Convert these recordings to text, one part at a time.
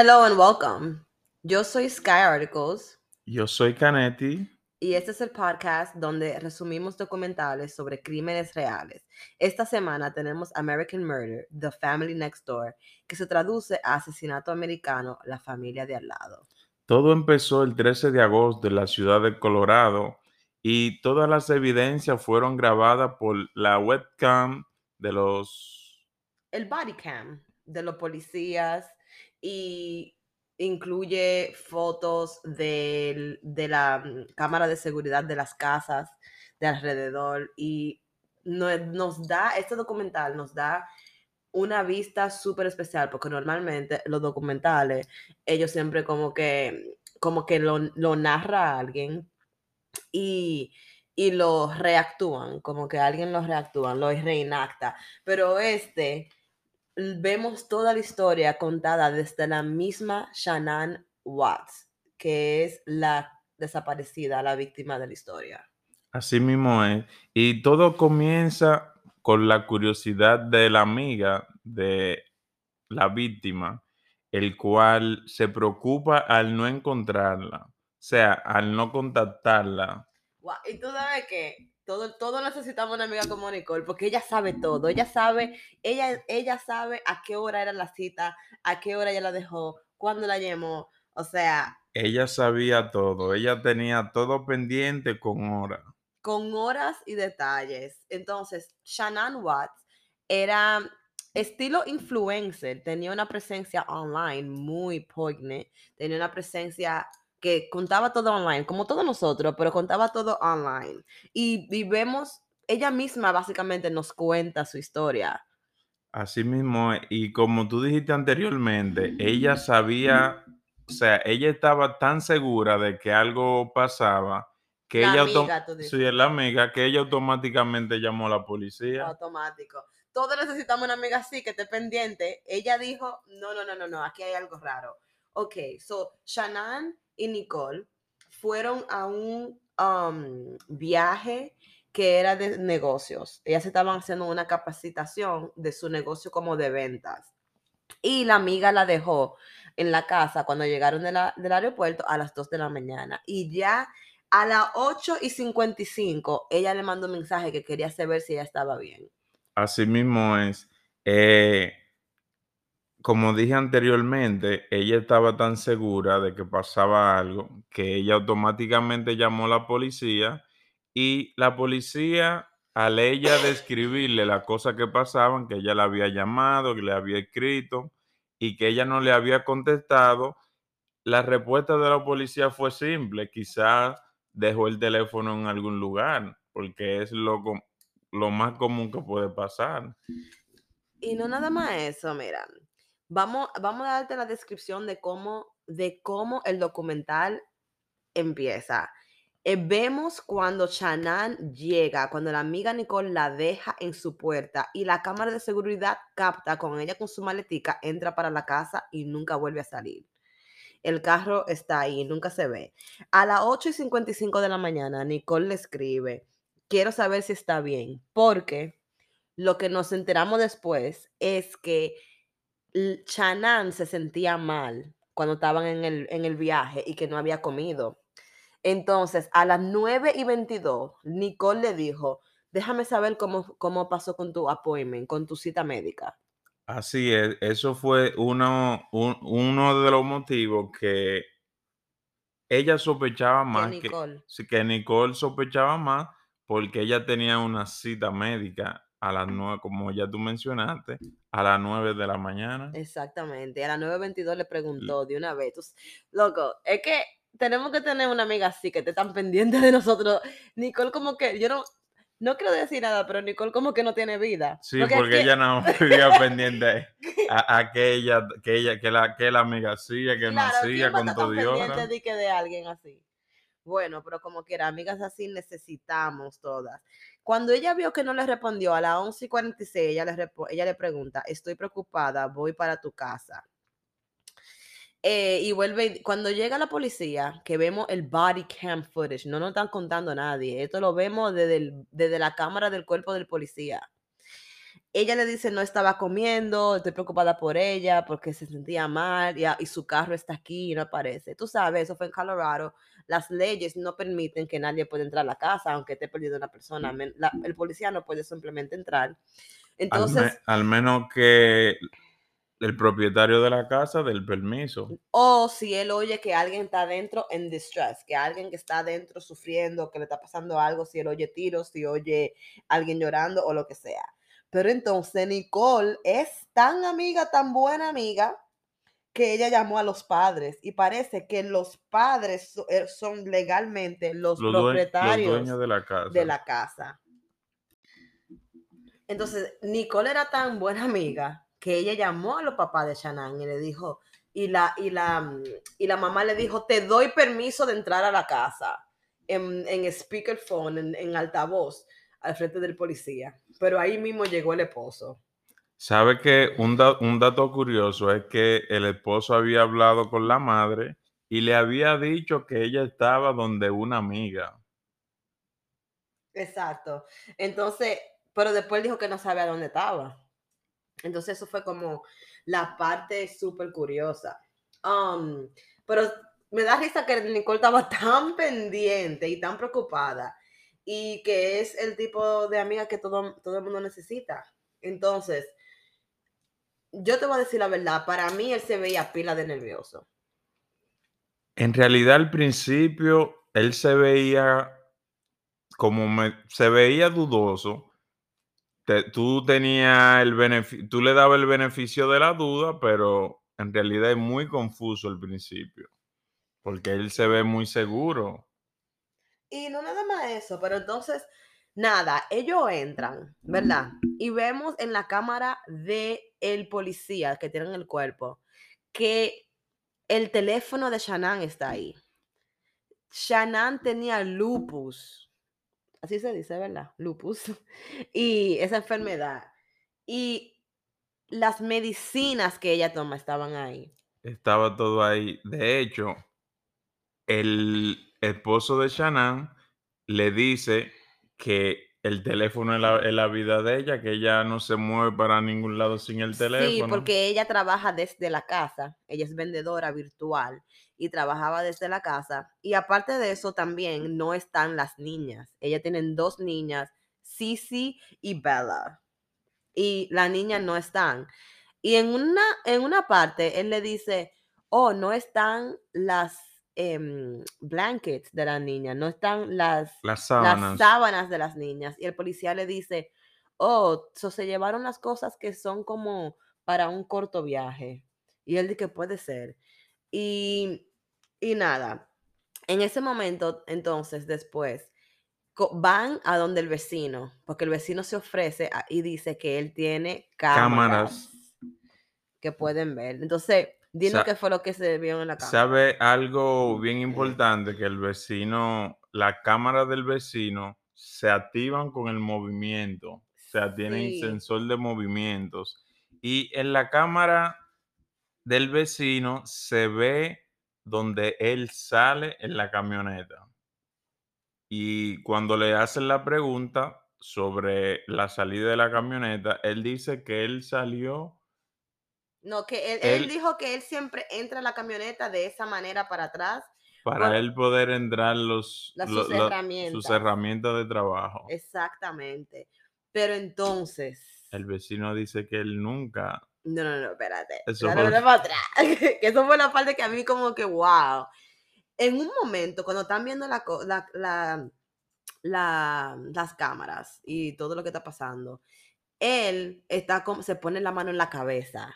Hello and welcome. Yo soy Sky Articles Yo soy Canetti. y este es el podcast donde resumimos documentales sobre crímenes reales. Esta semana tenemos American Murder, The Family Next Door, que se traduce a asesinato americano, la familia de al lado. Todo empezó el 13 de agosto en la ciudad de Colorado y todas las evidencias fueron grabadas por la webcam de los... El body cam de los policías y incluye fotos del- de la mm, cámara de seguridad de las casas de alrededor y no- nos da, este documental nos da una vista súper especial porque normalmente los documentales, ellos siempre como que, como que lo, lo narra alguien y, y lo reactúan, como que alguien lo reactúan, lo reenacta, pero este vemos toda la historia contada desde la misma Shannon Watts, que es la desaparecida, la víctima de la historia. Así mismo es. Y todo comienza con la curiosidad de la amiga de la víctima, el cual se preocupa al no encontrarla, o sea, al no contactarla. Y tú sabes que todo, todo necesitamos una amiga como Nicole, porque ella sabe todo, ella sabe, ella, ella sabe a qué hora era la cita, a qué hora ella la dejó, cuándo la llamó, o sea, Ella sabía todo, ella tenía todo pendiente con hora. con horas y detalles. Entonces, Shannon Watts era estilo influencer, tenía una presencia online muy poignant, tenía una presencia que contaba todo online, como todos nosotros, pero contaba todo online. Y, y vemos, ella misma básicamente nos cuenta su historia. Así mismo, es, y como tú dijiste anteriormente, ella sabía, o sea, ella estaba tan segura de que algo pasaba que La ella, amiga, tú dices. sí, es la amiga, que ella automáticamente llamó a la policía. automático. Todos necesitamos una amiga así que esté pendiente. Ella dijo, no, no, no, no, no, aquí hay algo raro. Ok, so Shannon y Nicole fueron a un um, viaje que era de negocios. Ellas estaban haciendo una capacitación de su negocio como de ventas. Y la amiga la dejó en la casa cuando llegaron del aeropuerto a las 2 de la mañana. Y ya a las 8 y 55, ella le mandó un mensaje que quería saber si ella estaba bien. Así mismo es. Eh, como dije anteriormente, ella estaba tan segura de que pasaba algo que ella automáticamente llamó a la policía y la policía, al ella describirle las cosas que pasaban, que ella le había llamado, que le había escrito y que ella no le había contestado, la respuesta de la policía fue simple, quizás dejó el teléfono en algún lugar, porque es lo, lo más común que puede pasar. Y no nada más eso, mira. Vamos, vamos a darte la descripción de cómo, de cómo el documental empieza. Eh, vemos cuando Shannon llega, cuando la amiga Nicole la deja en su puerta y la cámara de seguridad capta con ella con su maletica, entra para la casa y nunca vuelve a salir. El carro está ahí, nunca se ve. A las 8 y 55 de la mañana, Nicole le escribe, quiero saber si está bien, porque lo que nos enteramos después es que Shannon se sentía mal cuando estaban en el, en el viaje y que no había comido. Entonces, a las 9 y 22, Nicole le dijo, déjame saber cómo, cómo pasó con tu appointment, con tu cita médica. Así es, eso fue uno, un- uno de los motivos que ella sospechaba más, que, Nicole. que Nicole sospechaba más porque ella tenía una cita médica a las nueve, como ya tú mencionaste, a las nueve de la mañana. Exactamente. A las 9.22 le preguntó de una vez. loco, es que tenemos que tener una amiga así que esté tan pendiente de nosotros. Nicole como que, yo no, no quiero decir nada, pero Nicole como que no tiene vida. Sí, Porque es porque que- ella no vivía pendiente a, a que ella, que ella, que la, que la amiga hacía, que no Claro, hacía ¿quién va a con todo y pendiente de, que de alguien así? Bueno, pero como quiera, amigas así necesitamos todas. Cuando ella vio que no le respondió a las 11 y 46, ella le, ella le pregunta, estoy preocupada, voy para tu casa. Eh, y vuelve, cuando llega la policía, que vemos el body cam footage, no nos están contando a nadie, esto lo vemos desde, el- desde la cámara del cuerpo del policía. ella le dice no estaba comiendo, estoy preocupada por ella porque se sentía mal y, y, su carro está aquí y no aparece. Tú sabes, eso fue en Colorado. Las leyes no permiten que nadie pueda entrar a la casa, aunque esté perdido una persona. La, el policía no puede simplemente entrar. Entonces, al, al, menos que el propietario de la casa del permiso. O si él oye que alguien está adentro en distress, que alguien que está adentro sufriendo, que le está pasando algo, si él oye tiros, si oye alguien llorando o lo que sea. Pero entonces Nicole es tan amiga, tan buena amiga, que ella llamó a los padres y parece que los padres eh, son legalmente los, propietarios de, la casa. de la casa. Entonces, Nicole era tan buena amiga que ella llamó a los papás de Shannon y le dijo, y la, y la, y la mamá le dijo, te doy permiso de entrar a la casa en, en speakerphone, en, en altavoz, al frente del policía. Pero ahí mismo llegó el esposo. Sabe que un, un dato curioso es que el esposo había hablado con la madre y le había dicho que ella estaba donde una amiga. Exacto. Entonces, pero después dijo que no sabía dónde estaba. Entonces eso fue como la parte súper curiosa. Um, pero me da risa que Nicole estaba tan pendiente y tan preocupada y que es el tipo de amiga que todo, todo el mundo necesita. Entonces, yo te voy a decir la verdad, para mí él se veía pila de nervioso. En realidad al principio él se veía como me, se veía dudoso, tú tenías el beneficio, tú le dabas el beneficio de la duda, pero en realidad es muy confuso el principio, porque él se ve muy seguro. Y no nada más eso, pero entonces, nada, ellos entran, ¿verdad? Y vemos en la cámara de el policía que tiene en el cuerpo que el teléfono de Shannon está ahí. Shannon tenía lupus así se dice, ¿verdad? Lupus, y esa enfermedad. Y las medicinas que ella toma estaban ahí. Estaba todo ahí. De hecho, el esposo de Shannon le dice que el teléfono es la, vida de ella, que ella no se mueve para ningún lado sin el teléfono. Sí, porque ella trabaja desde la casa, ella es vendedora virtual y trabajaba desde la casa. Y aparte de eso también no están las niñas. Ella tiene dos niñas, Sisi y Bella. Y las niñas no están. Y en una, en una parte él le dice, oh, no están las Em, blankets de las niñas, no están las, las, sábanas. las sábanas de las niñas. Y el policía le dice, oh, se llevaron las cosas que son como para un corto viaje. Y él dice que puede ser. Y, y nada, en ese momento, entonces, después, van a donde el vecino, porque el vecino se ofrece y dice que él tiene cámaras, cámaras. que pueden ver. Entonces, Qué fue lo que se vio en la cámara. ¿Sabe algo bien importante? Que el vecino, la cámara del vecino se activan con el movimiento. O sea, tienen sensor de movimientos. Y en la cámara del vecino se ve donde él sale en la camioneta. Y cuando le hacen la pregunta sobre la salida de la camioneta, él dice que él salió no, que él, dijo que él siempre entra a la camioneta de esa manera para atrás. Para él poder entrar los, sus, herramientas. de trabajo. Exactamente. Pero entonces. El vecino dice que él nunca. No, no, no, espérate. Eso fue... que eso fue la parte que a mí como que, wow. En un momento, cuando están viendo la, la, la, las cámaras y todo lo que está pasando, él está como, se pone la mano en la cabeza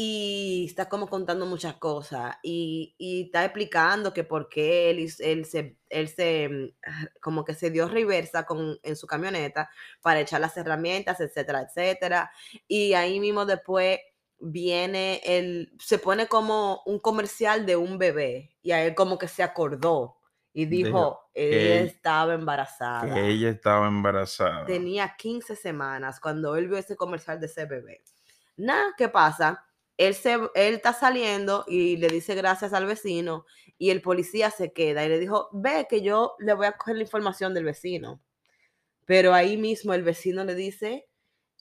y está como contando muchas cosas y, está explicando que por qué él, él, se, él se, mm, ah, como que se dio reversa con, en su camioneta para echar las herramientas, etcétera, etcétera. Y ahí mismo después viene el, se pone como un comercial de un bebé y a él como que se acordó y dijo, ella estaba embarazada. Que ella estaba embarazada. Tenía 15 semanas cuando él vio ese comercial de ese bebé. Nada, ¿qué pasa? Él, se, él está saliendo y le dice gracias al vecino y el policía se queda y le dijo, ve que yo le voy a coger la información del vecino. Pero ahí mismo el vecino le dice,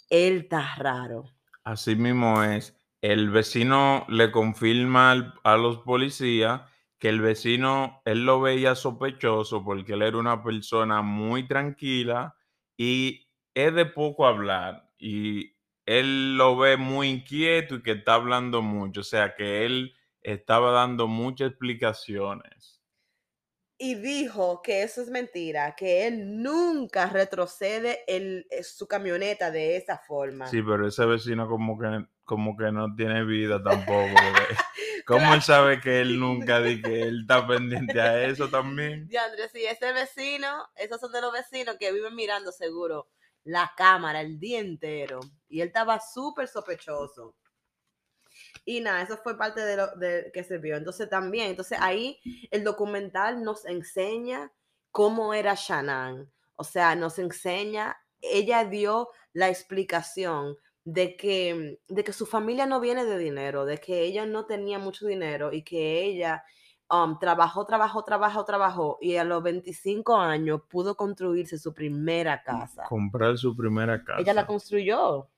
él está raro. Así mismo es. El vecino le confirma a los policías que el vecino, él lo veía sospechoso porque él era una persona muy tranquila y es de poco hablar y él lo ve muy inquieto y que está hablando mucho, o sea que él estaba dando muchas explicaciones. Y dijo que eso es mentira, que él nunca retrocede el, eh, su camioneta de esa forma. Sí, pero ese vecino como que, como que no tiene vida tampoco. ¿Cómo él sabe que él nunca di que él está pendiente a eso también? Diandre, sí, ese vecino, esos son de los vecinos que viven mirando seguro la cámara el día entero. Y él estaba súper sospechoso. Y nada, eso fue parte de lo de, que se vio. Entonces también, entonces ahí el documental nos enseña cómo era Shannon. O sea, nos enseña, ella dio la explicación de que, de que su familia no viene de dinero, de que ella no tenía mucho dinero y que ella um, trabajó, trabajó, trabajó, trabajó y a los 25 años pudo construirse su primera casa. Comprar su primera casa. Ella la construyó.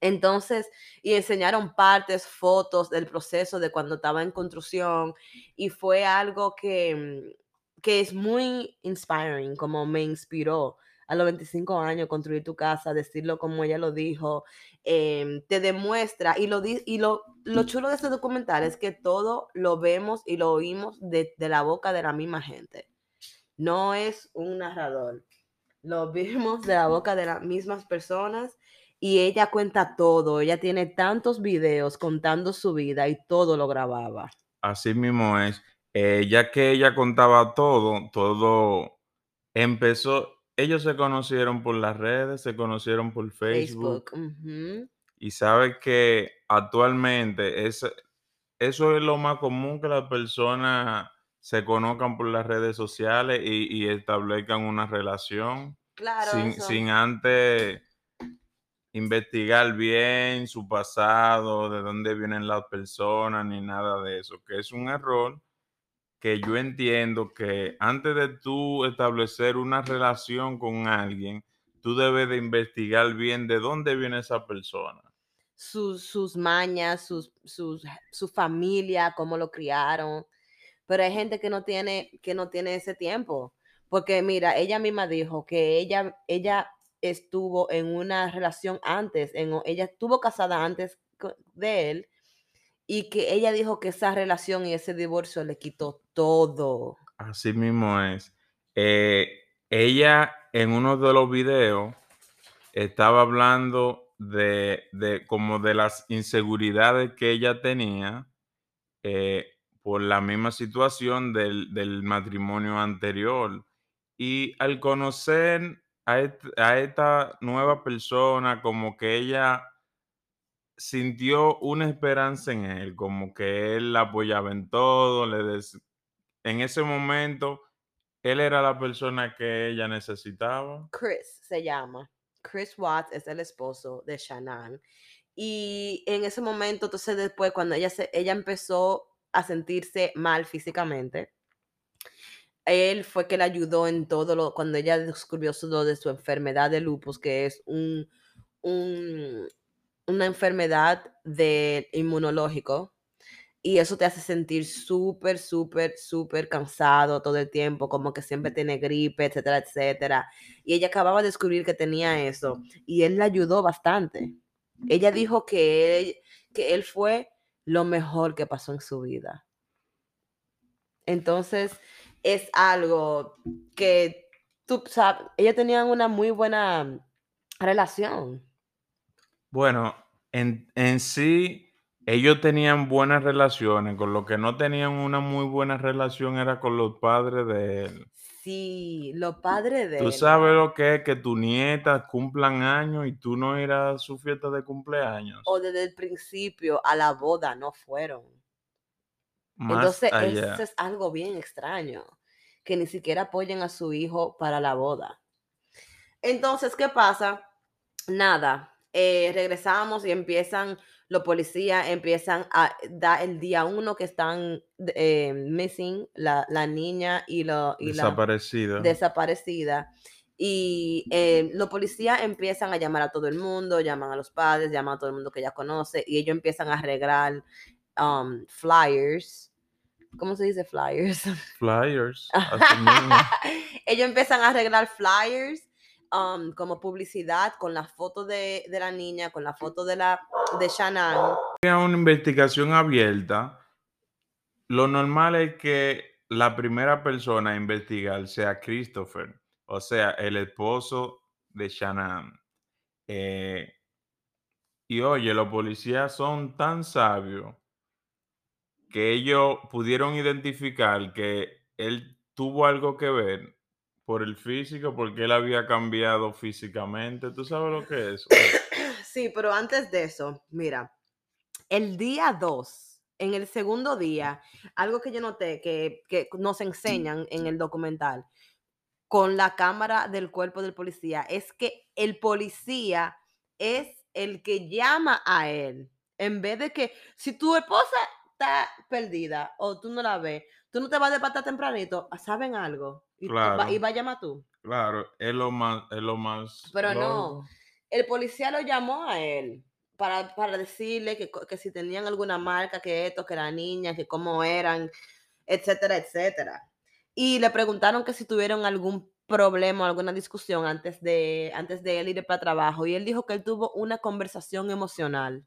Entonces, y enseñaron partes, fotos del proceso de cuando estaba en construcción y fue algo que, mm, que es muy inspiring, como me inspiró a los 25 años construir tu casa, decirlo como ella lo dijo, em, te demuestra y lo, y lo, lo chulo de este documental es que todo lo vemos y lo oímos de, de la boca de la misma gente. No es un narrador, lo vimos de la boca de las mismas personas y ella cuenta todo. Ella tiene tantos videos contando su vida y todo lo grababa. Así mismo es. Eh, ya que ella contaba todo, todo empezó. Ellos se conocieron por las redes, se conocieron por Facebook. Y sabes que actualmente es, eso es lo más común que las personas se conozcan por las redes sociales y, y establezcan una relación Claro, sin, sin antes investigar bien su pasado, de dónde vienen las personas, ni nada de eso, que es un error que yo entiendo que antes de tú establecer una relación con alguien, tú debes de investigar bien de dónde viene esa persona. sus, sus mañas, sus, sus, su familia, cómo lo criaron. Pero hay gente que no tiene, que no tiene ese tiempo. Porque mira, ella misma dijo que ella, ella estuvo en una relación antes, en, ella estuvo casada antes de él y que ella dijo que esa relación y ese divorcio le quitó todo. Así mismo es. Eh, ella en uno de los videos estaba hablando de, de como de las inseguridades que ella tenía eh, por la misma situación del, del matrimonio anterior. Y al conocer a, est- a esta nueva persona, como que ella sintió una esperanza en él, como que él la apoyaba en todo, le des- en ese momento él era la persona que ella necesitaba. Chris se llama. Chris Watts es el esposo de Shannon. Y en ese momento, entonces después, cuando ella, se, ella empezó a sentirse mal físicamente, él fue que le ayudó en todo lo, cuando ella descubrió su, lo de su enfermedad de lupus, que es un, un- una enfermedad de inmunológico. Y eso te hace sentir súper, súper, súper cansado todo el tiempo, como que siempre tiene gripe, etcétera, etcétera. Y ella acababa de descubrir que tenía eso. Y él la ayudó bastante. Ella dijo que él, que él fue lo mejor que pasó en su vida. Entonces, es algo que tú sabes, ella tenía una muy buena relación. Bueno, en, en sí, ellos tenían buenas relaciones, con lo que no tenían una muy buena relación era con los padres de él. Sí, los padres de Tú él. sabes lo que es que tu nieta cumplan años y tú no ir a su fiesta de cumpleaños. o desde el principio a la boda no fueron. Más Entonces, allá. eso es algo bien extraño, que ni siquiera apoyen a su hijo para la boda. Entonces, ¿qué pasa? Nada, eh, regresamos y empiezan, los policías empiezan a dar el día uno que están eh, missing, la, la niña y, lo, y la Desaparecida. desaparecida. Y eh, los policías empiezan a llamar a todo el mundo, llaman a los padres, llaman a todo el mundo que ya conoce y ellos empiezan a arreglar um, flyers. ¿Cómo se dice flyers? Flyers. mismo. ellos empiezan a arreglar flyers um, como publicidad con la foto de, de la niña, con la foto de la de Shannon. Una investigación abierta. Lo normal es que la primera persona a investigar sea Christopher, o sea, el esposo de Shannon. Eh, y oye, los policías son tan sabios que ellos pudieron identificar que él tuvo algo que ver por el físico, porque él había cambiado físicamente. ¿Tú sabes lo que es? Sí, pero antes de eso, mira, el día 2, en el segundo día, algo que yo noté que, que nos enseñan en el documental con la cámara del cuerpo del policía es que el policía es el que llama a él. En vez de que si tu esposa está perdida o tú no la ves, tú no te vas de pata tempranito, ¿saben algo? Y, va, Claro. y va a llamar tú. Claro, es lo más, es lo más. Pero no, el policía lo llamó a él para, para decirle que, que si tenían alguna marca, que esto, que la niña, que cómo eran, etcétera, etcétera. Y le preguntaron que si tuvieron algún problema o alguna discusión antes de, antes de él ir para trabajo. Y él dijo que él tuvo una conversación emocional.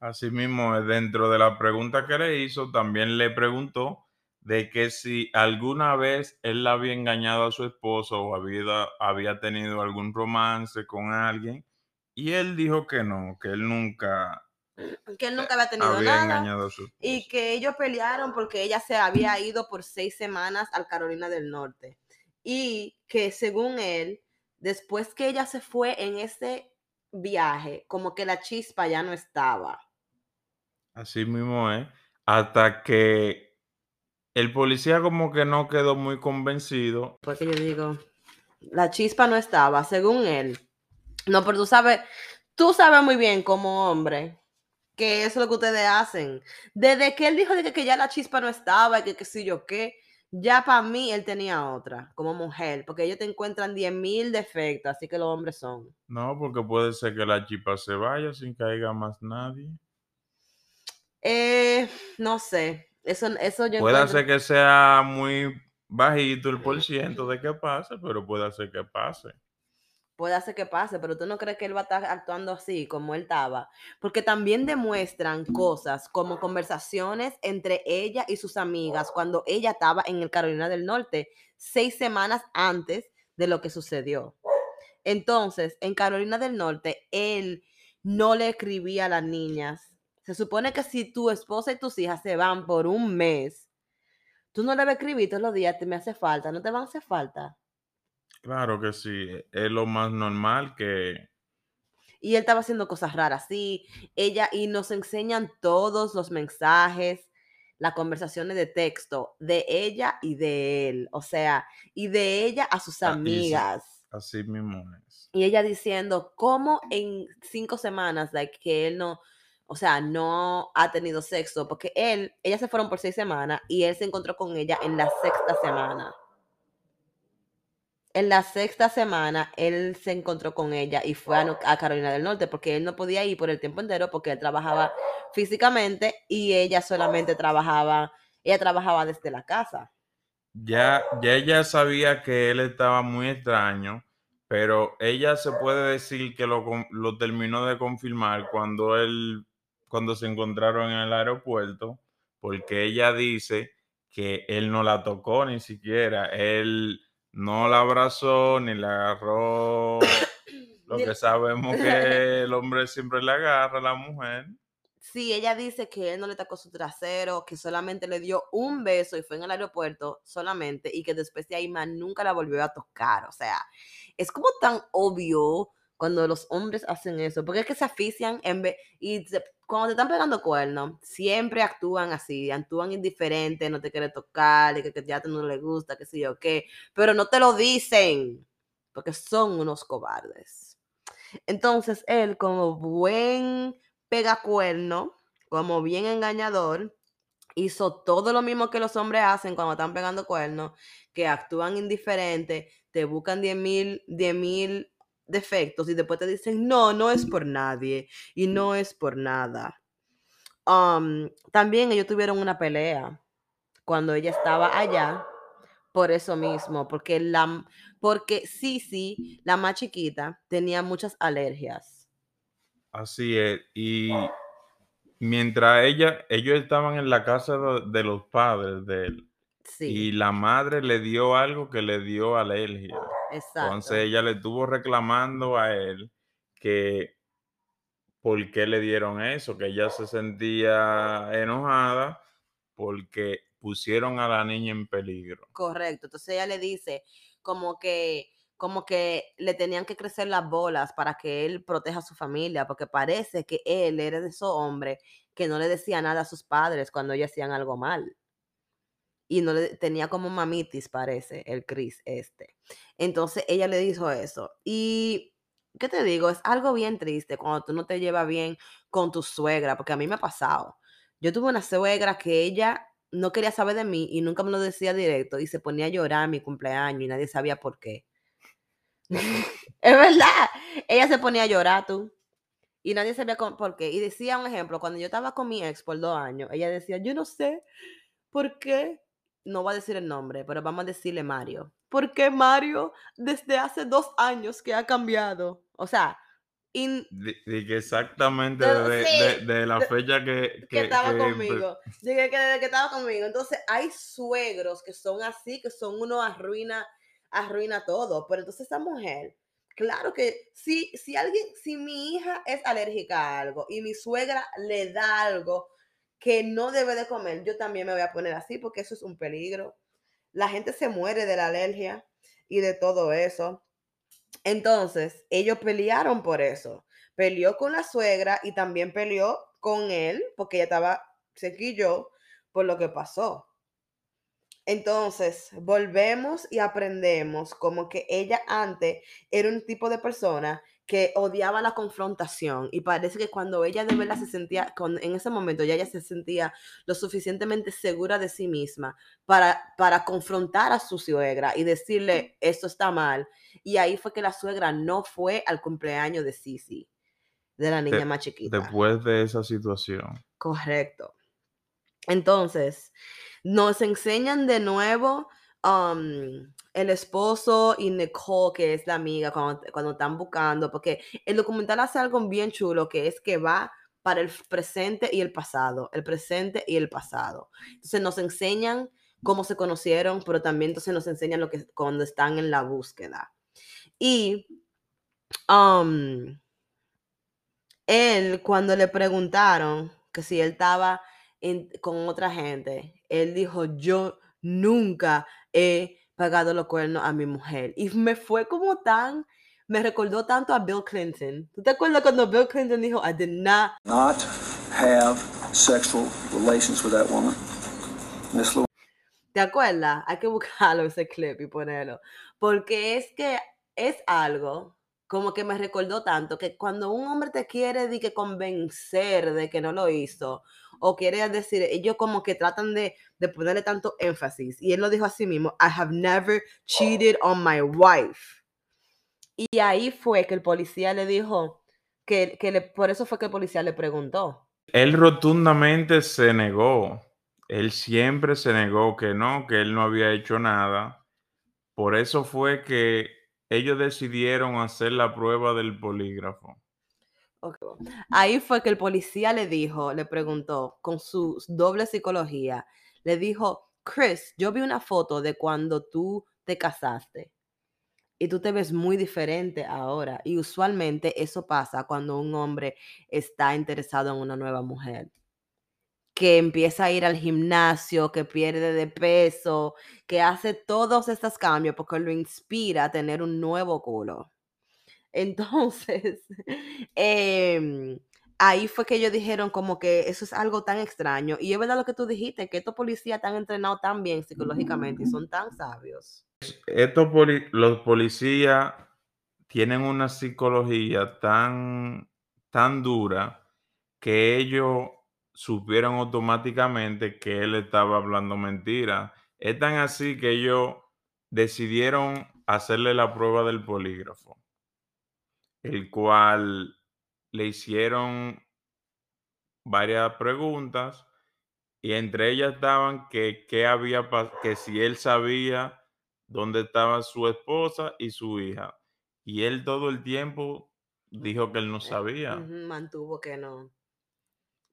Así mismo, eh, dentro de la pregunta que le hizo, también le preguntó de que si alguna vez él la había engañado a su esposo o había, había tenido algún romance con alguien. Y él dijo que no, que él nunca Que él nunca había tenido había nada. engañado a su esposo. Y que ellos pelearon porque ella se había ido por seis semanas al Carolina del Norte. Y que según él, después que ella se fue en ese viaje, como que la chispa ya no estaba. Así mismo es. Hasta que el policía como que no quedó muy convencido. Porque yo digo, la chispa no estaba, según él. No, pero tú sabes, tú sabes muy bien como hombre que eso es lo que ustedes hacen. Desde que él dijo de que, que ya la chispa no estaba, y que qué sé yo qué, ya para mí él tenía otra, como mujer, porque ellos te encuentran 10 mil defectos, así que los hombres son. No, porque puede ser que la chipa se vaya sin que haya más nadie. Eh, no sé, eso, eso yo Puede encuentro- ser que sea muy bajito el por ciento de que pase, pero puede ser que pase. puede hacer que pase, pero tú no crees que él va a estar actuando así como él estaba, porque también demuestran cosas como conversaciones entre ella y sus amigas cuando ella estaba en el Carolina del Norte, seis semanas antes de lo que sucedió. Entonces, en Carolina del Norte, él no le escribía a las niñas. Se supone que si tu esposa y tus hijas se van por un mes, tú no le vas a escribir todos los días, te me hace falta, no te van a hacer falta. Claro que sí, es lo más normal que y él estaba haciendo cosas raras, sí, ella, y nos enseñan todos los mensajes, las conversaciones de texto de ella y de él, o sea, y de ella a sus Ah, amigas. así mismo es. Y ella diciendo cómo en cinco semanas, like, que él no, o sea, no ha tenido sexo, porque él, ellas se fueron por seis semanas y él se encontró con ella en la sexta semana. En la sexta semana, él se encontró con ella y fue a, Carolina del Norte porque él no podía ir por el tiempo entero porque él trabajaba físicamente y ella solamente trabajaba, ella trabajaba desde la casa. Ya, ya ella sabía que él estaba muy extraño, pero ella se puede decir que lo, lo terminó de confirmar cuando él, cuando se encontraron en el aeropuerto, porque ella dice que él no la tocó ni siquiera, él no la abrazó ni la agarró, lo que sabemos que el hombre siempre le agarra a la mujer. Sí, ella dice que él no le tocó su trasero, que solamente le dio un beso y fue en el aeropuerto solamente y que después de ahí más nunca la volvió a tocar. O sea, es como tan obvio cuando los hombres hacen eso, porque es que se asfixian en vez, y cuando te están pegando cuernos, siempre actúan así, actúan indiferentes, no te quieren tocar, que, que ya no le gusta, que sé yo qué, pero no te lo dicen, porque son unos cobardes. Entonces él, como buen pegacuerno, como bien engañador, hizo todo lo mismo que los hombres hacen cuando están pegando cuernos, que actúan indiferentes, te buscan 10 mil, 10 mil defectos y después te dicen, no, no es por nadie y no es por nada. Um, también ellos tuvieron una pelea cuando ella estaba allá por eso mismo, porque la porque sí, la más chiquita, tenía muchas alergias. Así es, y mientras ella, ellos estaban en la casa de, los padres de él, y la madre le dio algo que le dio alergia. Exacto. Entonces ella le estuvo reclamando a él que por qué le dieron eso, que ella se sentía enojada porque pusieron a la niña en peligro. Correcto. Entonces ella le dice como que como que le tenían que crecer las bolas para que él proteja a su familia, porque parece que él era de esos hombres que no le decía nada a sus padres cuando ellos hacían algo mal. Y no le tenía como mamitis, parece, el Chris este. Entonces ella le dijo eso. Y, ¿qué te digo? Es algo bien triste cuando tú no te llevas bien con tu suegra, porque a mí me ha pasado. Yo tuve una suegra que ella no quería saber de mí y nunca me lo decía directo y se ponía a llorar mi cumpleaños y nadie sabía por qué. es verdad, ella se ponía a llorar tú y nadie sabía por qué. Y decía un ejemplo, cuando yo estaba con mi ex por dos años, ella decía, yo no sé por qué, no voy a decir el nombre, pero vamos a decirle Mario. ¿Por qué Mario desde hace dos años que ha cambiado? O sea, que exactamente de, la fecha que, que, estaba conmigo. Dije que desde que estaba conmigo. Entonces, hay suegros que son así, que son uno arruina, arruina todo. Pero entonces esa mujer, claro que si, si alguien, si mi hija es alérgica a algo y mi suegra le da algo que no debe de comer, yo también me voy a poner así porque eso es un peligro. La gente se muere de la alergia y de todo eso. Entonces, ellos pelearon por eso. Peleó con la suegra y también peleó con él, porque ella estaba sequillo por lo que pasó. Entonces, volvemos y aprendemos como que ella antes era un tipo de persona que odiaba la confrontación y parece que cuando ella de verdad se sentía, en ese momento ya ella se sentía lo suficientemente segura de sí misma para, para confrontar a su suegra y decirle, esto está mal. Y ahí fue que la suegra no fue al cumpleaños de Sisi, de la niña más chiquita. Después de esa situación. Correcto. Entonces, nos enseñan de nuevo um, el esposo y Nicole, que es la amiga, cuando, cuando están buscando, porque el documental hace algo bien chulo, que es que va para el presente y el pasado, el presente y el pasado. Entonces nos enseñan cómo se conocieron, pero también entonces nos enseñan lo que cuando están en la búsqueda. Y um, él, cuando le preguntaron que si él estaba con otra gente, él dijo, yo nunca he pagado los cuernos a mi mujer. Y me fue como tan, me recordó tanto a Bill Clinton. ¿Tú te acuerdas cuando Bill Clinton dijo, I did not, not have sexual relations with that woman? ¿Te acuerdas? Hay que buscarlo ese clip y ponerlo. Porque es que es algo como que me recordó tanto que cuando un hombre te quiere de que convencer de que no lo hizo, o quiere decir, ellos como que tratan de, de ponerle tanto énfasis. Y él lo dijo así mismo, I have never cheated on my wife. Y ahí fue que el policía le dijo, que, que por eso fue que el policía le preguntó. Él rotundamente se negó. Él siempre se negó que no, que él no había hecho nada. Por eso fue que ellos decidieron hacer la prueba del polígrafo. Ahí fue que el policía le dijo, le preguntó con su doble psicología, le dijo, Chris, yo vi una foto de cuando tú te casaste y tú te ves muy diferente ahora. Y usualmente eso pasa cuando un hombre está interesado en una nueva mujer que empieza a ir al gimnasio, que pierde de peso, que hace todos estos cambios porque lo inspira a tener un nuevo culo. Entonces, em, ahí fue que ellos dijeron como que eso es algo tan extraño. Y es verdad lo que tú dijiste, que estos policías están entrenados tan bien psicológicamente y son tan sabios. Estos los policías tienen una psicología tan, tan dura que ellos supieron automáticamente que él estaba hablando mentira. Es tan así que ellos decidieron hacerle la prueba del polígrafo, el cual le hicieron varias preguntas y entre ellas estaban que, qué había que si él sabía dónde estaba su esposa y su hija. Y él todo el tiempo dijo que él no Eh, sabía. mantuvo que no.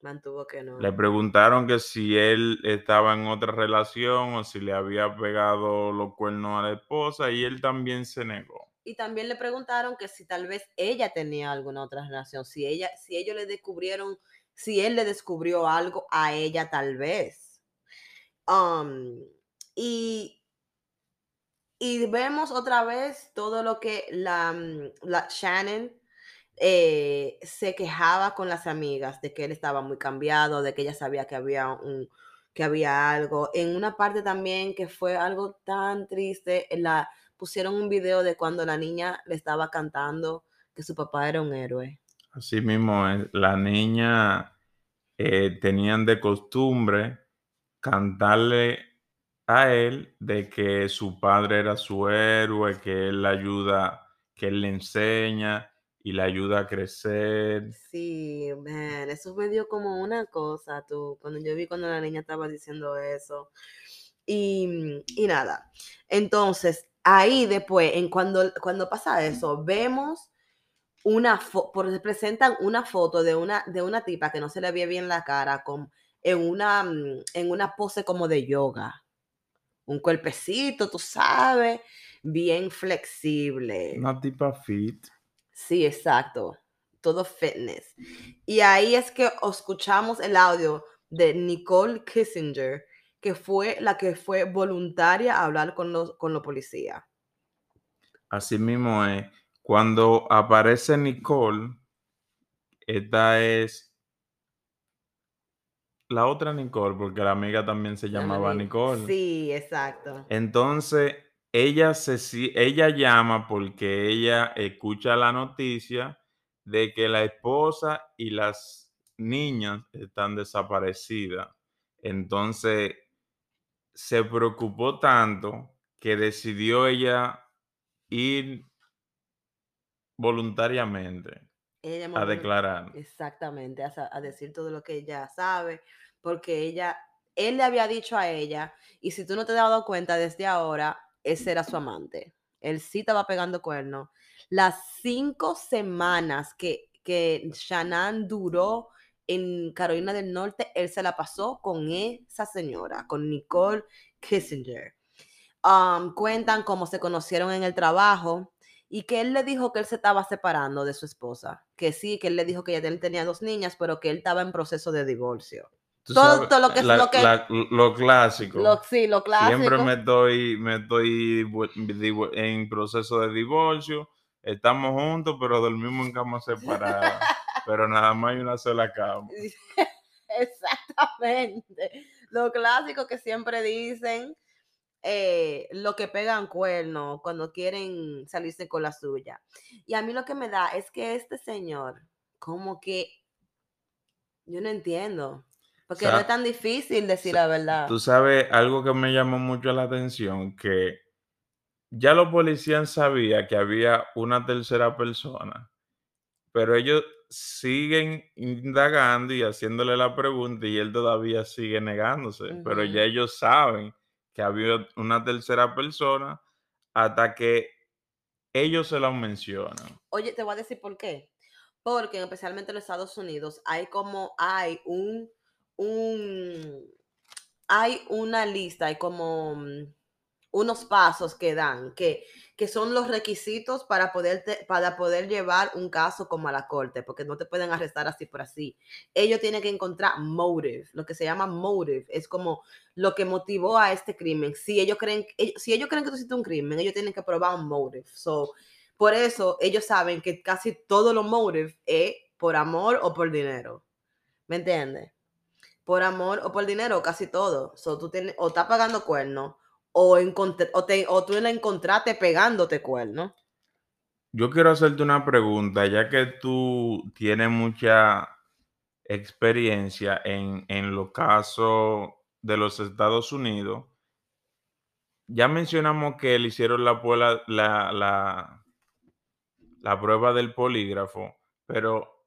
Mantuvo que no. Le preguntaron que si él estaba en otra relación o si le había pegado los cuernos a la esposa y él también se negó. Y también le preguntaron que si tal vez ella tenía alguna otra relación, si ella, si ellos le descubrieron, si él le descubrió algo a ella tal vez. Um, y, y vemos otra vez todo lo que la, mm, la Shannon eh, se quejaba con las amigas de que él estaba muy cambiado, de que ella sabía que había un que había algo. En una parte también que fue algo tan triste, en la pusieron un video de cuando la niña le estaba cantando que su papá era un héroe. Así mismo, es, la niña eh, tenían de costumbre cantarle a él de que su padre era su héroe, que él la ayuda, que él le enseña y le ayuda a crecer. Sí, man, eso me dio como una cosa, tú, cuando yo vi cuando la niña estaba diciendo eso. Y, y nada, entonces ahí después, en cuando, cuando pasa eso, vemos una foto, se presentan una foto de una, de una tipa que no se le ve bien la cara, con, en, una, mm, en una pose como de yoga. Un cuerpecito, tú sabes, bien flexible. Una tipa fit. Sí, exacto. Todo fitness. Y ahí es que escuchamos el audio de Nicole Kissinger, que fue la que fue voluntaria a hablar con los, con los policías. Así mismo es. Cuando aparece Nicole, esta es la otra Nicole, porque la amiga también se llamaba Nicole. Sí, exacto. Entonces, ella, se, si- ella llama porque ella escucha la noticia de que la esposa y las niñas están desaparecidas. Entonces, se preocupó tanto que decidió ella ir voluntariamente Ella a declarar. Exactamente, a decir todo lo que ella sabe, porque ella, él le había dicho a ella, y si tú no te has dado cuenta desde ahora, ese era su amante. Él sí estaba pegando cuernos. Las cinco semanas que, que Shannon duró en Carolina del Norte, él se la pasó con esa señora, con Nicole Kissinger. Um, cuentan cómo se conocieron en el trabajo y que él le dijo que él se estaba separando de su esposa. Que sí, que él le dijo que ya tenía dos niñas, pero que él estaba en proceso de divorcio. Todo- lo que es- la- lo que- la- lo clásico. Lo, sí, lo clásico. Siempre me estoy, me estoy en proceso de divorcio. Estamos juntos, pero dormimos en camas separadas. pero nada más hay una sola cama. Exactamente. Lo clásico que siempre dicen, eh, lo que pegan cuernos cuando quieren salirse con la suya. Y a mí lo que me da es que este señor, como que, yo no entiendo. Porque no sea, es tan difícil decir la verdad. Tú sabes, algo que me llamó mucho la atención, que ya los policías sabían que había una tercera persona, pero ellos siguen indagando y haciéndole la pregunta y él todavía sigue negándose, pero ya ellos saben que había una tercera persona hasta que ellos se lo mencionan. Oye, te voy a decir por qué. Porque especialmente en los Estados Unidos hay como, hay un, un, hay una lista, hay como mm, unos pasos que dan, que, que son los requisitos para poder, te- para poder llevar un caso como a la corte, porque no te pueden arrestar así por así. Ellos tienen que encontrar motive, lo que se llama motive, es como lo que motivó a este crimen. Si ellos creen, si ellos creen que tú hiciste un crimen, ellos tienen que probar un motive. So, por eso ellos saben que casi todos los motives es por amor o por dinero. ¿Me entiendes? Por amor o por dinero, casi todo. So, tú tienes, o estás pagando cuernos, o, o, o tú la encontraste pegándote cuernos. Yo quiero hacerte una pregunta, ya que tú tienes mucha experiencia en, en los casos de los Estados Unidos. ya mencionamos que le hicieron la, la, la, la prueba del polígrafo, pero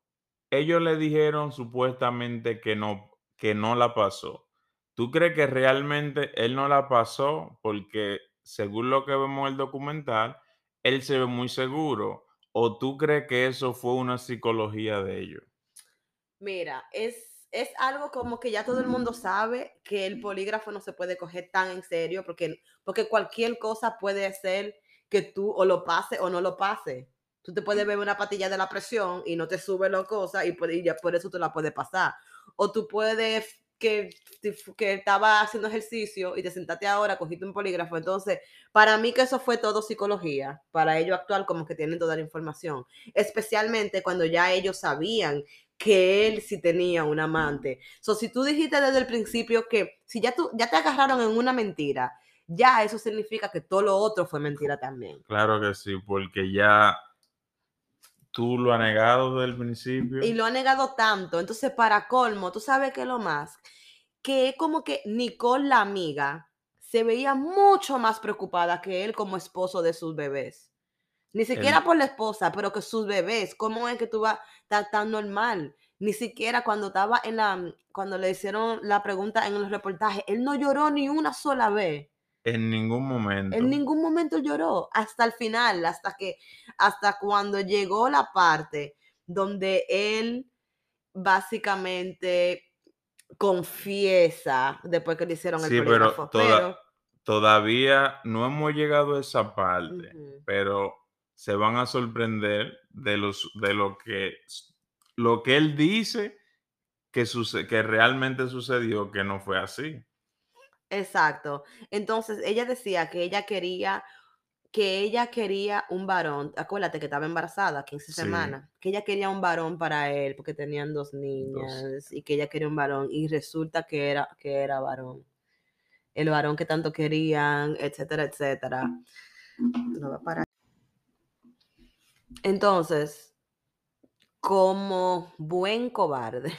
ellos le dijeron supuestamente que no, que no la pasó. ¿Tú crees que realmente él no la pasó? Porque según lo que vemos en el documental, él se ve muy seguro. ¿O tú crees que eso fue una psicología de ellos? Mira, es, es algo como que ya todo el mundo sabe que el polígrafo no se puede coger tan en serio porque, porque cualquier cosa puede ser que tú o lo pase o no lo pase. Tú te puedes beber una patilla de la presión y no te sube la cosa y, puede- y ya por eso tú la puedes pasar. O tú puedes que, que estaba haciendo ejercicio y te sentaste ahora, cogiste un polígrafo. Entonces, para mí que eso fue todo psicología, para ellos actuar como que tienen toda la información. Especialmente cuando ya ellos sabían que él sí tenía un amante. So, si tú dijiste desde el principio que si ya, tú, ya te agarraron en una mentira, ya eso significa que todo lo otro fue mentira también. Claro que sí, porque ya tú lo has negado desde el principio. Y lo ha negado tanto. Entonces, para colmo, tú sabes que lo más, que es como que Nicole, la amiga, se veía mucho más preocupada que él como esposo de sus bebés. Ni siquiera por la esposa, pero que sus bebés, ¿cómo es que tú vas tan, tan normal? Ni siquiera cuando estaba en la, cuando le hicieron la pregunta en los reportajes, él no lloró ni una sola vez. En ningún momento. En ningún momento lloró, hasta el final, hasta que, hasta cuando llegó la parte donde él básicamente confiesa después que le hicieron el Sí, pero Todavía no hemos llegado a esa parte, pero se van a sorprender de, los, de lo, que, lo que él dice que, suce- que realmente sucedió, que no fue así. Exacto. Entonces ella decía que ella quería, que ella quería un varón. Acuérdate que estaba embarazada, 15 Sí. semanas. Que ella quería un varón para él porque tenían dos niñas y que ella quería un varón y resulta que era, que era varón. El varón que tanto querían, etcétera, etcétera. No va a parar. Entonces, como buen cobarde,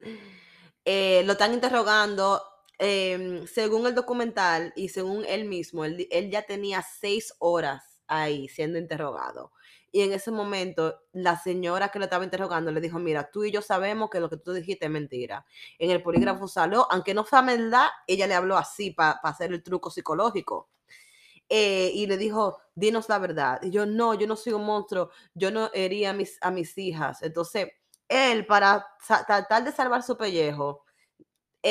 eh, lo están interrogando. Em, según el documental y según él mismo, él, él ya tenía seis horas ahí siendo interrogado. Y en ese momento, la señora que lo estaba interrogando le dijo, mira, tú y yo sabemos que lo que tú dijiste es mentira. En el polígrafo salió, aunque no fue verdad, ella le habló así para hacer el truco psicológico. Eh, y le dijo, dinos la verdad. Y yo, no, yo no soy un monstruo, yo no hería a mis, a mis hijas. Entonces, él, para tratar de salvar su pellejo,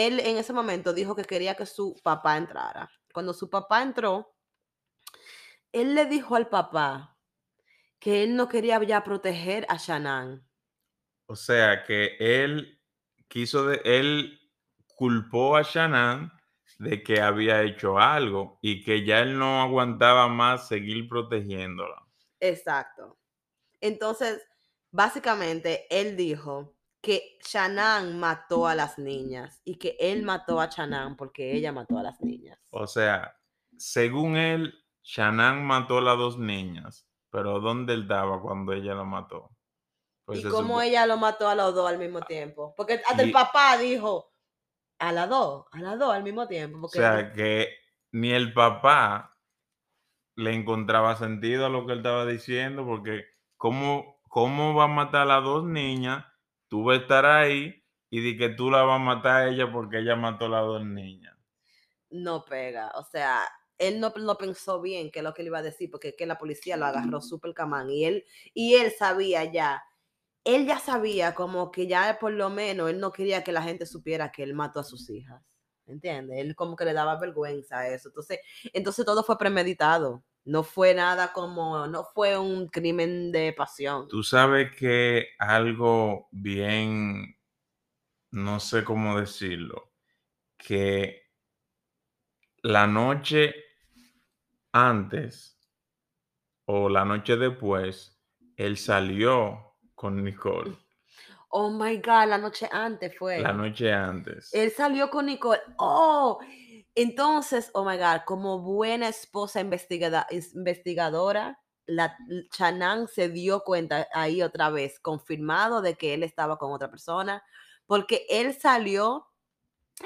él en ese momento dijo que quería que su papá entrara. Cuando su papá entró, él le dijo al papá que él no quería ya proteger a Shannon. O sea que él quiso, de, él culpó a Shannon de que había hecho algo y que ya él no aguantaba más seguir protegiéndola. Exacto. Entonces, básicamente, él dijo que Shannon mató a las niñas y que él mató a Shannon porque ella mató a las niñas. O sea, según él, Shannon mató a las dos niñas, pero ¿dónde él estaba cuando ella lo mató? Pues y cómo supo- ella lo mató a los dos al mismo tiempo. Porque hasta el papá dijo a las dos, a las dos al mismo tiempo. O Porque sea, que ni el papá le encontraba sentido a lo que él estaba diciendo, porque ¿cómo, cómo va a matar a las dos niñas? Tú vas a estar ahí y di que tú la vas a matar a ella porque ella mató a las dos niñas. no pega. O sea, él no pensó bien que es lo que le iba a decir, porque es que la policía lo agarró súper camán y él, y él sabía ya, él ya sabía como que ya por lo menos él no quería que la gente supiera que él mató a sus hijas. ¿Entiendes? Él como que le daba vergüenza a eso. Entonces, entonces todo fue premeditado. No fue nada como, no fue un crimen de pasión. Tú sabes que algo bien, no sé cómo decirlo, que la noche antes o la noche después, él salió con Nicole. Oh my God, la noche antes fue. La noche antes. Él salió con Nicole. Oh, entonces, oh my God, como buena esposa investigada, investigadora, la Chanán se dio cuenta ahí otra vez, confirmado de que él estaba con otra persona, porque él salió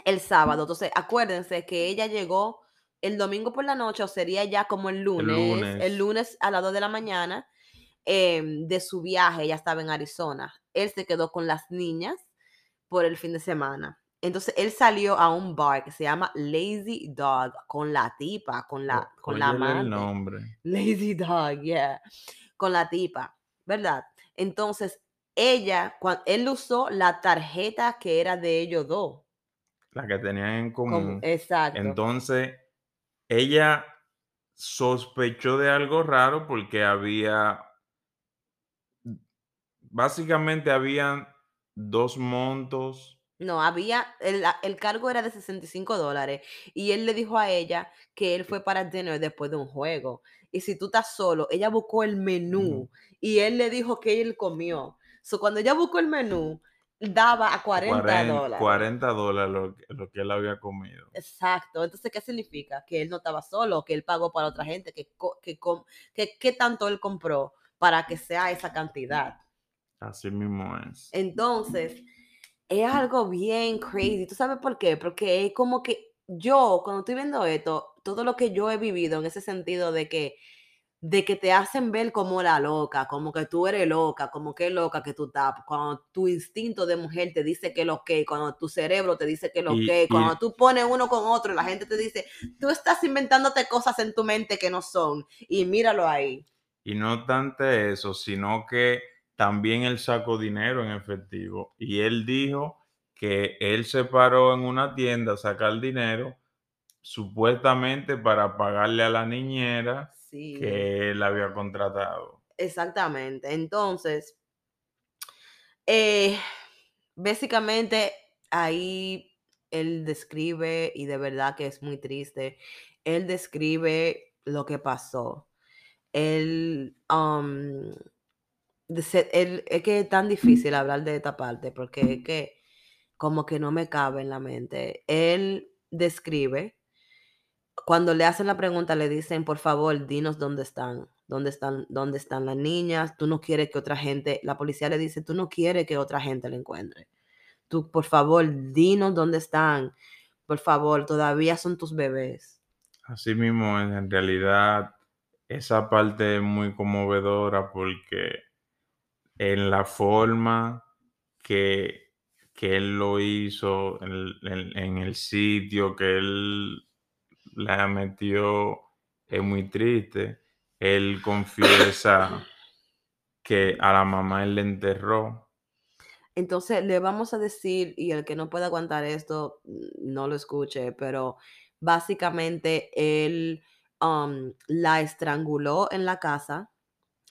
el sábado. Entonces, acuérdense que ella llegó el domingo por la noche, o sería ya como el lunes, el lunes. lunes, a las 2 de la mañana, em, de su viaje, ella estaba en Arizona. Él se quedó con las niñas por el fin de semana. Entonces él salió a un bar que se llama Lazy Dog con la tipa, con la, O- con la óyele el amante. nombre. Lazy Dog, yeah. Con la tipa, ¿verdad? Entonces, ella, cuando él usó la tarjeta que era de ellos dos. La que tenían en común. exacto. Entonces, ella sospechó de algo raro porque había, básicamente habían dos montos. No, había, el, el cargo era de 65 dólares y él le dijo a ella que él fue para dinner después de un juego. Y si tú estás solo, ella buscó el menú y él le dijo que él comió. So, cuando ella buscó el menú, daba a 40 cuaren- dólares. 40 dólares lo, que- lo que él había comido. Exacto. Entonces, ¿qué significa? Que él no estaba solo, que él pagó para otra gente, que, que, com- que, qué tanto él compró para que sea esa cantidad. Así mismo es. Entonces, es algo bien crazy. ¿Tú sabes por qué? Porque es como que yo, cuando estoy viendo esto, todo lo que yo he vivido en ese sentido de que, de que te hacen ver como la loca, como que tú eres loca, como que loca que tú estás, cuando tu instinto de mujer te dice que lo que, cuando tu cerebro te dice que lo Y- que, y- cuando tú pones uno con otro y la gente te dice, tú estás inventándote cosas en tu mente que no son, y míralo ahí. Y no tanto eso, sino que también él sacó dinero en efectivo. Y él dijo que él se paró en una tienda a sacar dinero, supuestamente para pagarle a la niñera Sí. que él había contratado. Exactamente. Entonces, eh, básicamente ahí él describe, y de verdad que es muy triste, él describe lo que pasó. Él, um, es que es tan difícil hablar de esta parte porque es que como que no me cabe en la mente. Él describe cuando le hacen la pregunta, le dicen, por favor, dinos dónde están, dónde están, dónde están las niñas. Tú no quieres que otra gente, la policía le dice, tú no quieres que otra gente la encuentre. Tú, por favor, dinos dónde están. Por favor, todavía son tus bebés. Así mismo, en realidad, esa parte es muy conmovedora porque en la forma que, que él lo hizo, en, el- sitio que él la metió, es muy triste. Él confiesa que a la mamá él le enterró. Entonces le vamos a decir, y el que no pueda aguantar esto, mm, no lo escuche, pero básicamente él um, la estranguló en la casa,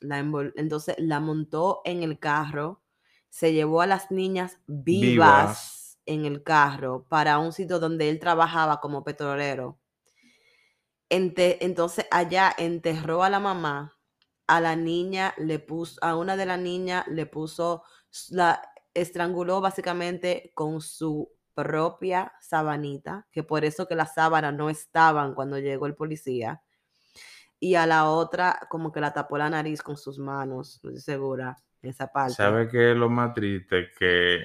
la envol- entonces la montó en el carro, se llevó a las niñas vivas, Vivas. en el carro para un sitio donde él trabajaba como petrolero. Ente- entonces allá enterró a la mamá, a la niña le puso, a una de las niñas le puso, la estranguló básicamente con su propia sabanita, que por eso que las sábanas no estaban cuando llegó el policía. Y a la otra como que la tapó la nariz con sus manos, no estoy segura, esa parte. ¿Sabe qué es lo más triste? Que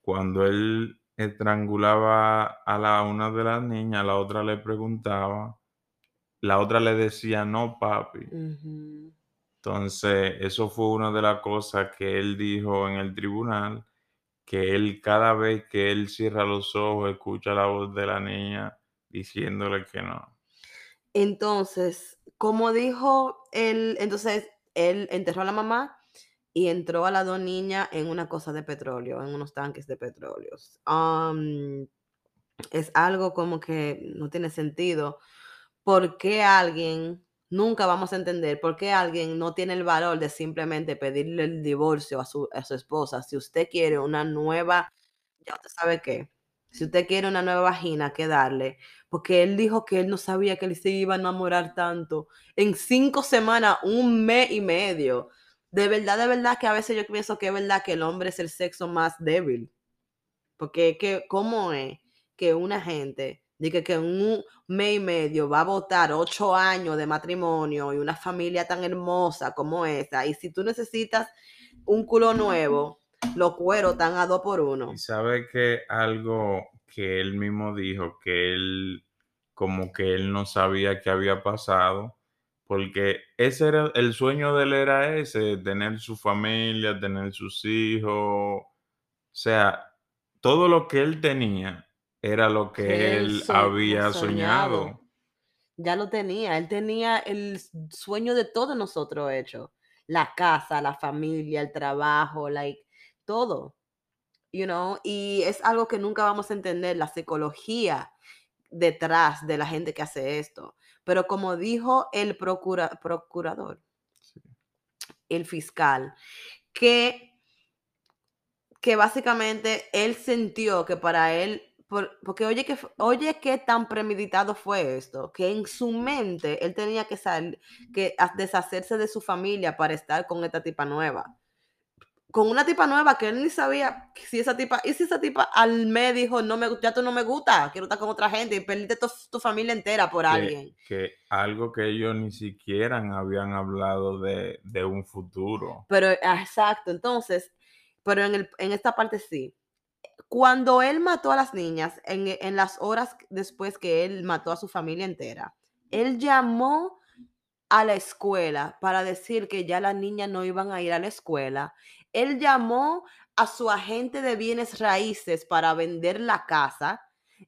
cuando él estrangulaba a la una de las niñas, la otra le preguntaba, la otra le decía, no, papi. Entonces, eso fue una de las cosas que él dijo en el tribunal, que él cada vez que él cierra los ojos, escucha la voz de la niña diciéndole que no. Entonces, como dijo él, entonces él enterró a la mamá y entró a las dos niñas en una cosa de petróleo, en unos tanques de petróleo. Am, es algo como que no tiene sentido. ¿Por qué alguien, nunca vamos a entender, por qué alguien no tiene el valor de simplemente pedirle el divorcio a su, a su esposa? Si usted quiere una nueva, ya usted sabe qué, si usted quiere una nueva vagina, que darle? Porque él dijo que él no sabía que él se iba a enamorar tanto. En cinco semanas, un mes y medio. De verdad, de verdad que a veces yo pienso que es verdad que el hombre es el sexo más débil. Porque que, ¿cómo es que una gente diga que en un mes y medio va a votar ocho años de matrimonio y una familia tan hermosa como esa? Y si tú necesitas un culo nuevo, los cueros están a dos por uno. Y sabe que algo que él mismo dijo, que él como que él no sabía qué había pasado, porque ese era el sueño de él era ese, tener su familia, tener sus hijos, o sea, todo lo que él tenía era lo que Que él él so- había soñado. soñado. Ya lo tenía, él tenía el sueño de todos nosotros hecho. La casa, la familia, el trabajo, like, todo. You know, y es algo que nunca vamos a entender, la psicología detrás de la gente que hace esto. Pero como dijo el procura- procurador, Sí. el fiscal, que, que básicamente él sintió que para él, por- porque oye que, oye qué tan premeditado fue esto, que en su mente él tenía que, sal- que deshacerse de su familia para estar con esta tipa nueva. Con una tipa nueva que él ni sabía si esa tipa, y si esa tipa al mes dijo, no me, ya tú no me gusta, quiero estar con otra gente y perdiste tu, tu familia entera por que, alguien. que algo que ellos ni siquiera habían hablado de, de un futuro. Pero, ah, exacto, entonces, pero en, el, en esta parte sí. Cuando él mató a las niñas, en, en las horas después que él mató a su familia entera, él llamó a la escuela para decir que ya las niñas no iban a ir a la escuela. Él llamó a su agente de bienes raíces para vender la casa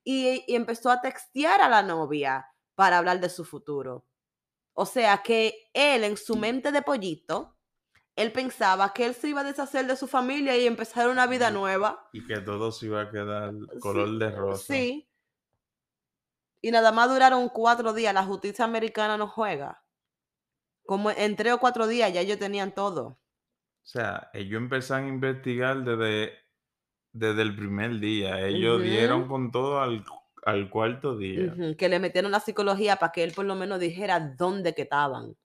y, y empezó a textear a la novia para hablar de su futuro. O sea que él en su mente de pollito, él pensaba que él se iba a deshacer de su familia y empezar una vida Ujú. nueva. Y que todo se iba a quedar color de rosa. Sí. Y nada más duraron cuatro días. La justicia americana no juega. Como en tres o cuatro días ya ellos tenían todo. O sea, ellos empezaron a investigar desde, desde el primer día. Ellos dieron con todo al, al cuarto día. Que le metieron la psicología para que él por lo menos dijera dónde que estaban.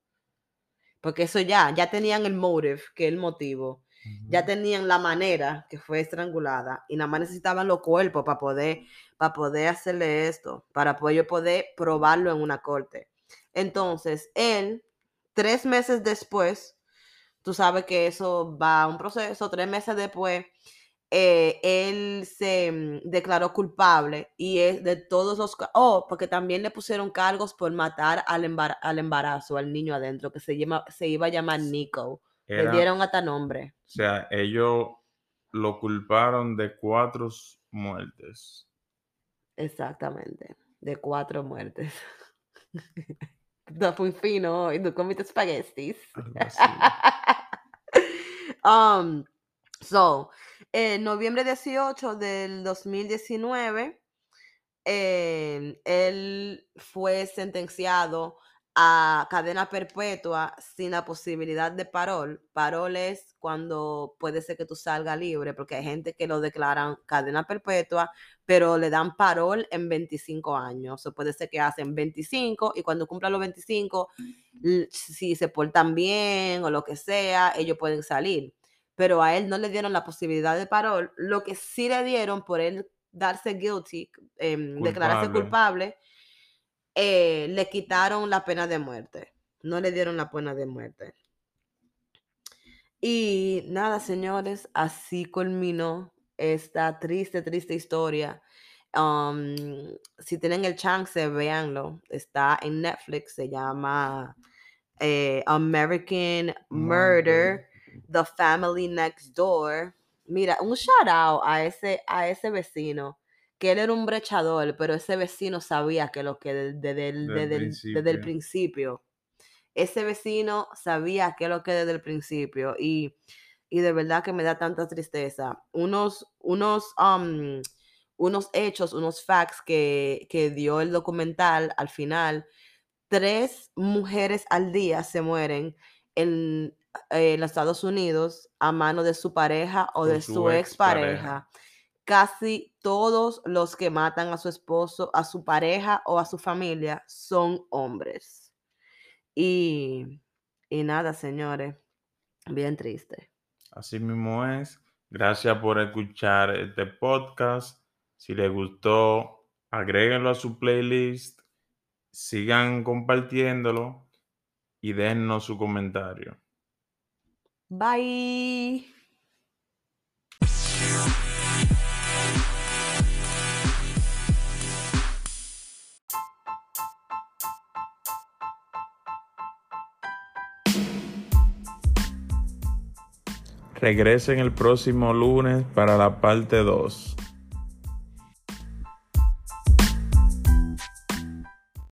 Porque eso ya, ya tenían el motive, que es el motivo. Ya tenían la manera que fue estrangulada y nada más necesitaban los cuerpos para poder, para poder hacerle esto, para poder, poder probarlo en una corte. Entonces, él, tres meses después, tú sabes que eso va a un proceso, tres meses después, eh, él se mm, declaró culpable y es de todos los... Oh, porque también le pusieron cargos por matar al, embar- al embarazo, al niño adentro, que se, llama, se iba a llamar Nico. Le Era, dieron hasta nombre. o sea, ellos lo culparon de cuatro muertes. Exactamente. De cuatro muertes. Está muy fino hoy. Tú comiste espaguetis. Algo así. um, so, en noviembre 18 del 2019, eh, él fue sentenciado a cadena perpetua sin la posibilidad de parol. Parol es cuando puede ser que tú salgas libre, porque hay gente que lo declaran cadena perpetua, pero le dan parol en 25 años. O puede ser que hacen 25 y cuando cumplan los 25, l- si se portan bien o lo que sea, ellos pueden salir. Pero a él no le dieron la posibilidad de parol. Lo que sí le dieron por él darse guilty, em, declararse Culpable. culpable, eh, le quitaron la pena de muerte. No le dieron la pena de muerte. Y nada, señores, así culminó esta triste, triste historia. Um, si tienen el chance, véanlo. Está en Netflix, se llama eh, American Murder, The Family Next Door. Mira, un shout out a ese, a ese vecino, que él era un brechador, pero ese vecino sabía que lo que de- de- del- Del desde el- desde el principio. principio. Ese vecino sabía que lo que desde el principio y, y de verdad que me da tanta tristeza. Unos, unos, um, unos hechos, unos facts que, que dio el documental al final. Tres mujeres al día se mueren en, en los Estados Unidos a mano de su pareja o de su su expareja. expareja. Casi todos los que matan a su esposo, a su pareja o a su familia son hombres. Y, y nada, señores, bien triste. Así mismo es. Gracias por escuchar este podcast. Si les gustó, agréguenlo a su playlist. Sigan compartiéndolo y déjennos su comentario. Bye. Regresen el próximo lunes para la parte 2.